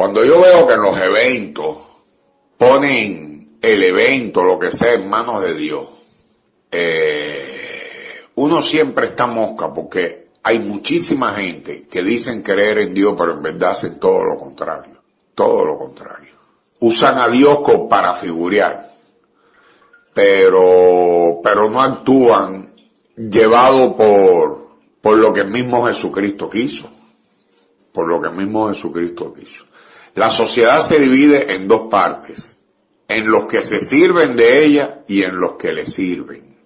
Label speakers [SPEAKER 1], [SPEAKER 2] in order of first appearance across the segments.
[SPEAKER 1] Cuando yo veo que en los eventos ponen el evento, lo que sea, en manos de Dios, eh, uno siempre está mosca porque hay muchísima gente que dicen creer en Dios, pero en verdad hacen todo lo contrario. Todo lo contrario. Usan a Dios para figurear, pero, pero no actúan llevado por, por lo que mismo Jesucristo quiso. Por lo que mismo Jesucristo quiso. La sociedad se divide en dos partes, en los que se sirven de ella y en los que le sirven.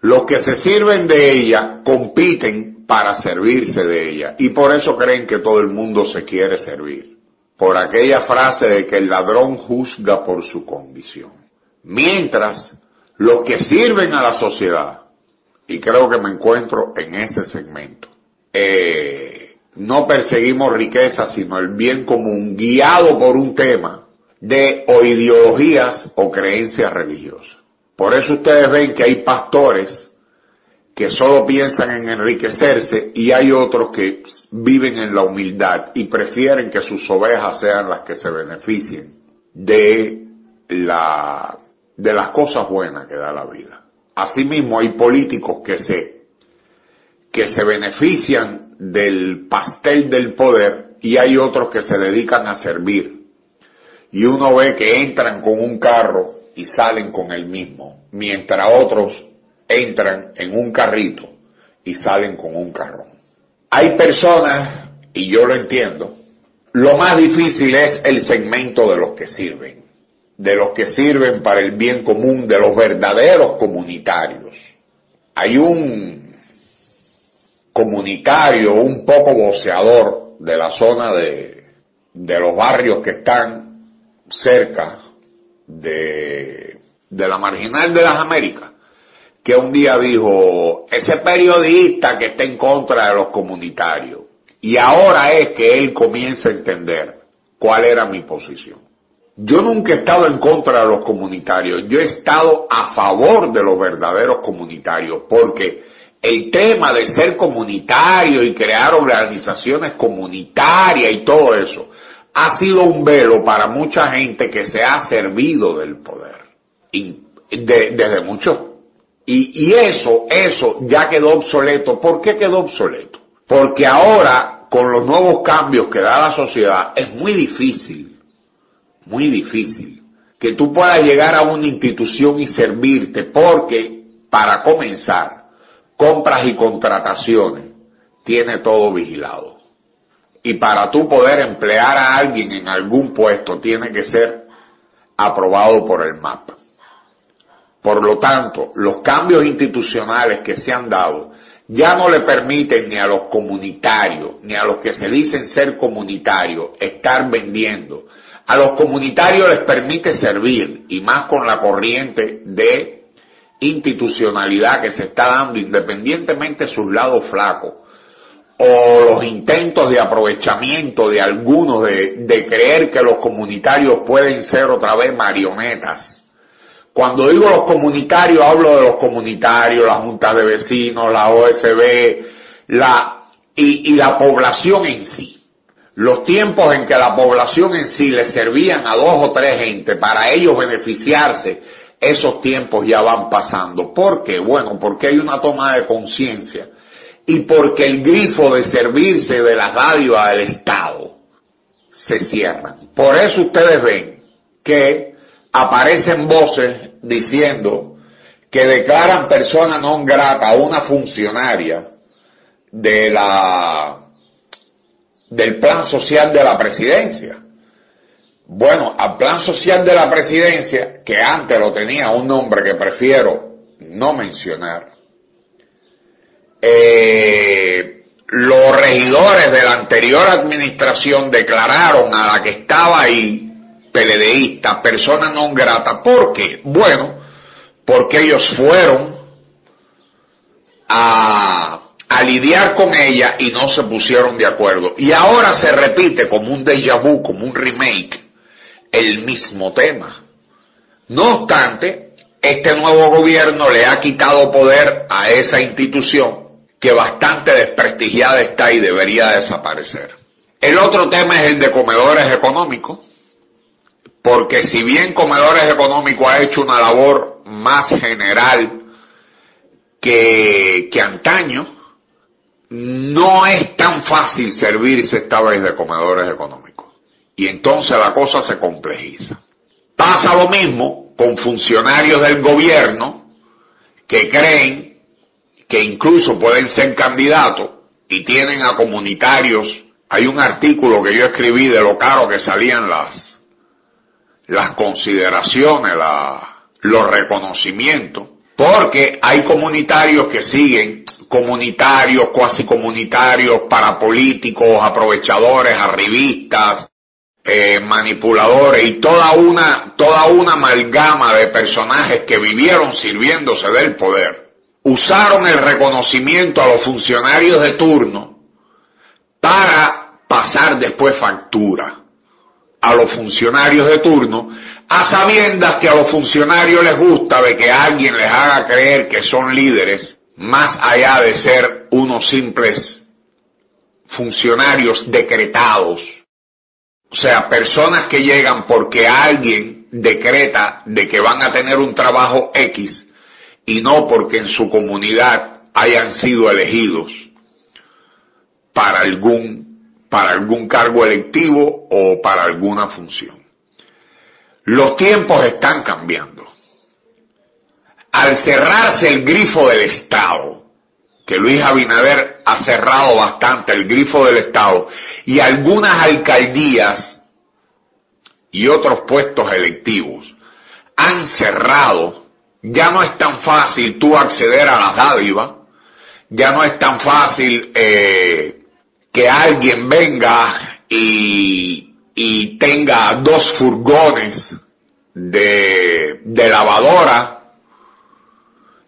[SPEAKER 1] Los que se sirven de ella compiten para servirse de ella y por eso creen que todo el mundo se quiere servir. Por aquella frase de que el ladrón juzga por su condición. Mientras los que sirven a la sociedad, y creo que me encuentro en ese segmento, eh, no perseguimos riqueza, sino el bien común, guiado por un tema de o ideologías o creencias religiosas. Por eso ustedes ven que hay pastores que solo piensan en enriquecerse y hay otros que viven en la humildad y prefieren que sus ovejas sean las que se beneficien de la de las cosas buenas que da la vida. Asimismo hay políticos que se que se benefician del pastel del poder y hay otros que se dedican a servir. Y uno ve que entran con un carro y salen con el mismo, mientras otros entran en un carrito y salen con un carrón. Hay personas, y yo lo entiendo, lo más difícil es el segmento de los que sirven, de los que sirven para el bien común, de los verdaderos comunitarios. Hay un comunitario un poco voceador de la zona de, de los barrios que están cerca de, de la marginal de las Américas, que un día dijo, ese periodista que está en contra de los comunitarios. Y ahora es que él comienza a entender cuál era mi posición. Yo nunca he estado en contra de los comunitarios, yo he estado a favor de los verdaderos comunitarios, porque el tema de ser comunitario y crear organizaciones comunitarias y todo eso ha sido un velo para mucha gente que se ha servido del poder. Desde muchos y, y eso, eso ya quedó obsoleto. ¿Por qué quedó obsoleto? Porque ahora, con los nuevos cambios que da la sociedad, es muy difícil, muy difícil, que tú puedas llegar a una institución y servirte, porque, para comenzar, compras y contrataciones, tiene todo vigilado. Y para tú poder emplear a alguien en algún puesto, tiene que ser aprobado por el MAP. Por lo tanto, los cambios institucionales que se han dado ya no le permiten ni a los comunitarios, ni a los que se dicen ser comunitarios, estar vendiendo. A los comunitarios les permite servir, y más con la corriente de institucionalidad que se está dando, independientemente de sus lados flacos, o los intentos de aprovechamiento de algunos de, de creer que los comunitarios pueden ser otra vez marionetas cuando digo los comunitarios, hablo de los comunitarios, la Junta de Vecinos, la OSB, la, y, y la población en sí. Los tiempos en que la población en sí le servían a dos o tres gente para ellos beneficiarse, esos tiempos ya van pasando. ¿Por qué? Bueno, porque hay una toma de conciencia y porque el grifo de servirse de las dádivas del Estado se cierra. Por eso ustedes ven que aparecen voces diciendo que declaran persona non grata a una funcionaria de la del plan social de la presidencia. Bueno, al plan social de la presidencia, que antes lo tenía un nombre que prefiero no mencionar, eh, los regidores de la anterior administración declararon a la que estaba ahí PLDista, persona non grata. ¿Por qué? Bueno, porque ellos fueron a, a lidiar con ella y no se pusieron de acuerdo. Y ahora se repite como un déjà vu, como un remake, el mismo tema. No obstante, este nuevo gobierno le ha quitado poder a esa institución que bastante desprestigiada está y debería desaparecer. El otro tema es el de comedores económicos, porque si bien comedores económicos ha hecho una labor más general que, que antaño, no es tan fácil servirse esta vez de comedores económicos. Y entonces la cosa se complejiza. Pasa lo mismo con funcionarios del gobierno que creen que incluso pueden ser candidatos y tienen a comunitarios. Hay un artículo que yo escribí de lo caro que salían las, las consideraciones, los reconocimientos, porque hay comunitarios que siguen, comunitarios, cuasi comunitarios, parapolíticos, aprovechadores, arribistas, eh, manipuladores y toda una, toda una amalgama de personajes que vivieron sirviéndose del poder, usaron el reconocimiento a los funcionarios de turno para pasar después factura a los funcionarios de turno, a sabiendas que a los funcionarios les gusta de que alguien les haga creer que son líderes, más allá de ser unos simples funcionarios decretados. O sea, personas que llegan porque alguien decreta de que van a tener un trabajo X y no porque en su comunidad hayan sido elegidos para algún para algún cargo electivo o para alguna función. Los tiempos están cambiando. Al cerrarse el grifo del Estado, que Luis Abinader ha cerrado bastante el grifo del Estado, y algunas alcaldías y otros puestos electivos han cerrado, ya no es tan fácil tú acceder a las dádivas, ya no es tan fácil eh, que alguien venga y, tenga dos furgones de, de lavadora,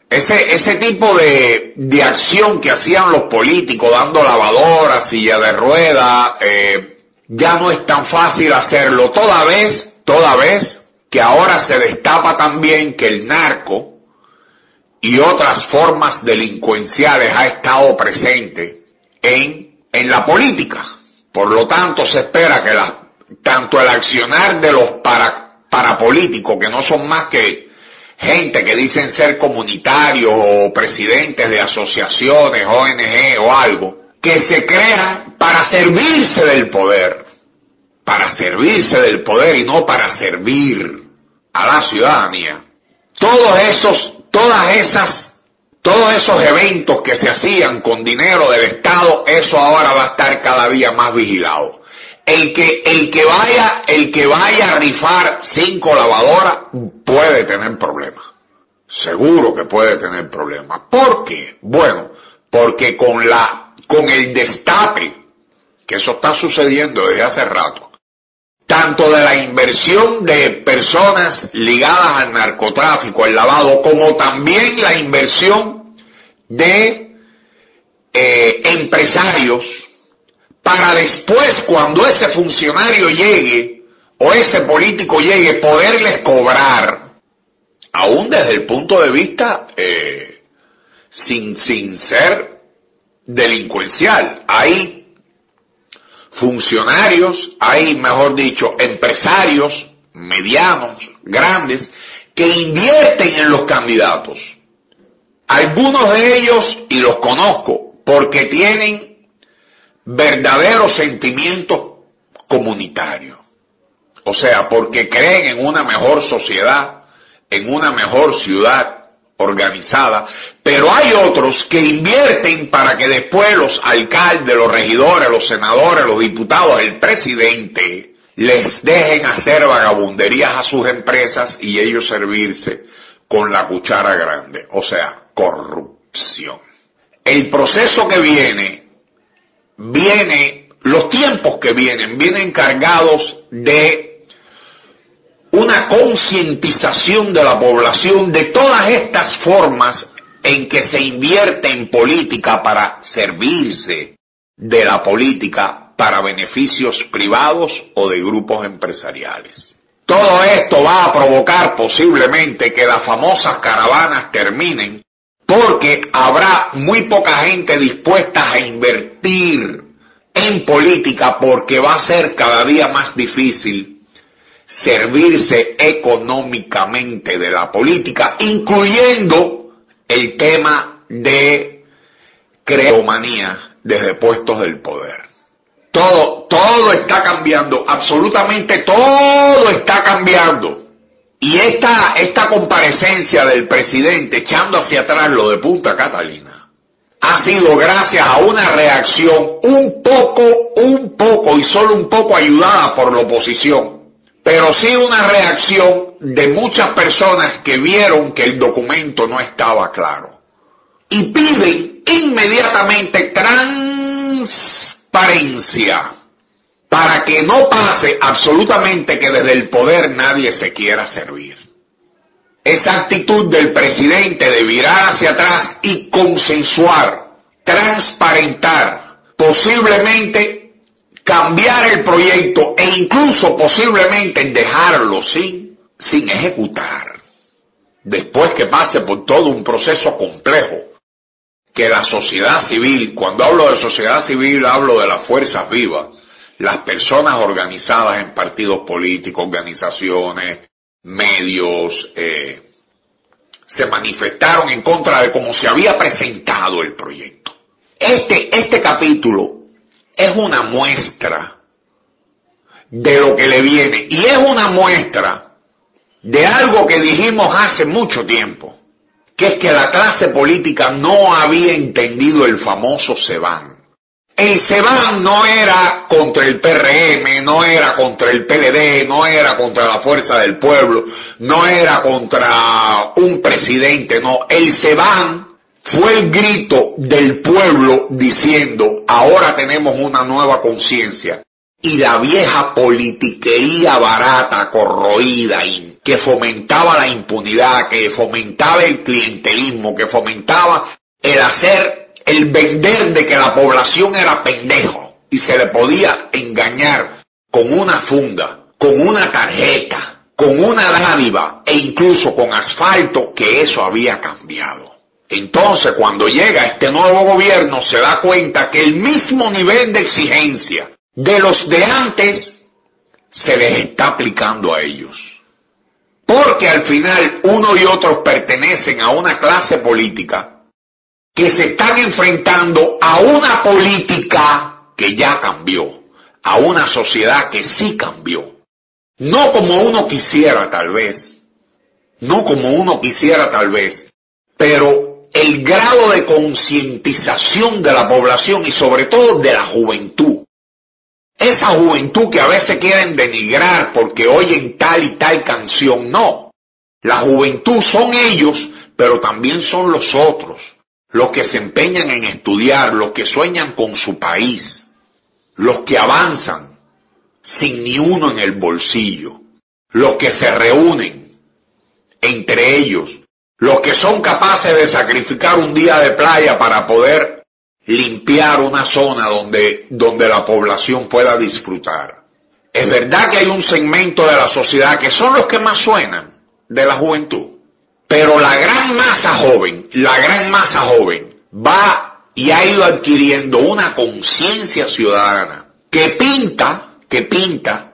[SPEAKER 1] ese, ese tipo de, de acción que hacían los políticos dando lavadoras, silla de rueda, eh, ya no es tan fácil hacerlo. Toda vez, toda vez que ahora se destapa también que el narco y otras formas delincuenciales ha estado presente en en la política. Por lo tanto, se espera que la, tanto el accionar de los para, parapolíticos, que no son más que gente que dicen ser comunitarios o presidentes de asociaciones, ONG o algo, que se crean para servirse del poder, para servirse del poder y no para servir a la ciudadanía. Todos esos, todas esas todos esos eventos que se hacían con dinero del Estado, eso ahora va a estar cada día más vigilado. El que, el que vaya, el que vaya a rifar cinco lavadoras puede tener problemas. Seguro que puede tener problemas. ¿Por qué? Bueno, porque con la, con el destape, que eso está sucediendo desde hace rato, tanto de la inversión de personas ligadas al narcotráfico, al lavado, como también la inversión de eh, empresarios para después, cuando ese funcionario llegue o ese político llegue, poderles cobrar, aún desde el punto de vista eh, sin, sin ser delincuencial. Hay funcionarios, hay, mejor dicho, empresarios medianos, grandes, que invierten en los candidatos algunos de ellos, y los conozco, porque tienen verdaderos sentimientos comunitarios. O sea, porque creen en una mejor sociedad, en una mejor ciudad organizada, pero hay otros que invierten para que después los alcaldes, los regidores, los senadores, los diputados, el presidente, les dejen hacer vagabunderías a sus empresas y ellos servirse con la cuchara grande. O sea, corrupción. El proceso que viene, viene, los tiempos que vienen, vienen cargados de una concientización de la población de todas estas formas en que se invierte en política para servirse de la política para beneficios privados o de grupos empresariales. Todo esto va a provocar posiblemente que las famosas caravanas terminen porque habrá muy poca gente dispuesta a invertir en política porque va a ser cada día más difícil servirse económicamente de la política, incluyendo el tema de creomanía desde puestos del poder. Todo, todo está cambiando, absolutamente todo está cambiando. Y esta, esta comparecencia del presidente echando hacia atrás lo de Punta Catalina ha sido gracias a una reacción un poco, un poco y solo un poco ayudada por la oposición, pero sí una reacción de muchas personas que vieron que el documento no estaba claro. Y piden inmediatamente transparencia para que no pase absolutamente que desde el poder nadie se quiera servir. Esa actitud del presidente de virar hacia atrás y consensuar, transparentar, posiblemente cambiar el proyecto e incluso posiblemente dejarlo sin, sin ejecutar. Después que pase por todo un proceso complejo que la sociedad civil, cuando hablo de sociedad civil hablo de las fuerzas vivas, las personas organizadas en partidos políticos, organizaciones, medios, eh, se manifestaron en contra de cómo se había presentado el proyecto. Este, este capítulo es una muestra de lo que le viene y es una muestra de algo que dijimos hace mucho tiempo, que es que la clase política no había entendido el famoso SEBAN. El SEBAN no era contra el PRM, no era contra el PLD, no era contra la fuerza del pueblo, no era contra un presidente, no. El SEBAN fue el grito del pueblo diciendo, ahora tenemos una nueva conciencia. Y la vieja politiquería barata, corroída, que fomentaba la impunidad, que fomentaba el clientelismo, que fomentaba el hacer el vender de que la población era pendejo y se le podía engañar con una funda, con una tarjeta, con una dádiva e incluso con asfalto, que eso había cambiado. Entonces, cuando llega este nuevo gobierno, se da cuenta que el mismo nivel de exigencia de los de antes se les está aplicando a ellos. Porque al final uno y otros pertenecen a una clase política que se están enfrentando a una política que ya cambió, a una sociedad que sí cambió. No como uno quisiera tal vez, no como uno quisiera tal vez, pero el grado de concientización de la población y sobre todo de la juventud. Esa juventud que a veces quieren denigrar porque oyen tal y tal canción, no. La juventud son ellos, pero también son los otros los que se empeñan en estudiar, los que sueñan con su país, los que avanzan sin ni uno en el bolsillo, los que se reúnen entre ellos, los que son capaces de sacrificar un día de playa para poder limpiar una zona donde, donde la población pueda disfrutar. Es verdad que hay un segmento de la sociedad que son los que más suenan de la juventud, pero la gran masa joven, la gran masa joven va y ha ido adquiriendo una conciencia ciudadana que pinta, que pinta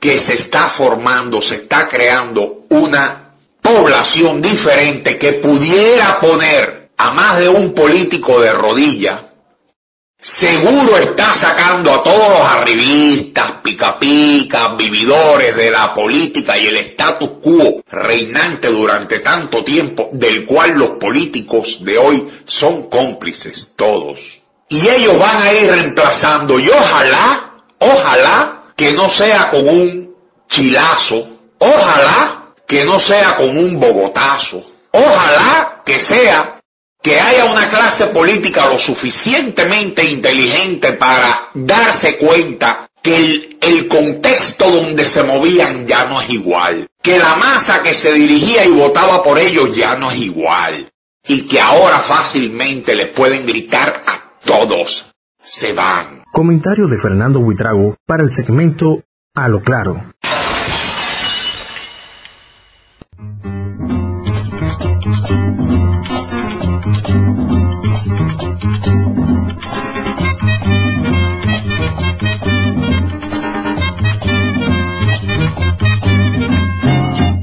[SPEAKER 1] que se está formando, se está creando una población diferente que pudiera poner a más de un político de rodilla seguro está sacando a todos los arribistas, pica pica, vividores de la política y el status quo reinante durante tanto tiempo, del cual los políticos de hoy son cómplices todos. Y ellos van a ir reemplazando, y ojalá, ojalá que no sea con un chilazo, ojalá que no sea con un bogotazo, ojalá que sea que haya una clase política lo suficientemente inteligente para darse cuenta que el, contexto donde se movían ya no es igual, que la masa que se dirigía y votaba por ellos ya no es igual, y que ahora fácilmente les pueden gritar a todos, se van.
[SPEAKER 2] Comentario de Fernando Huitrago para el segmento A lo Claro.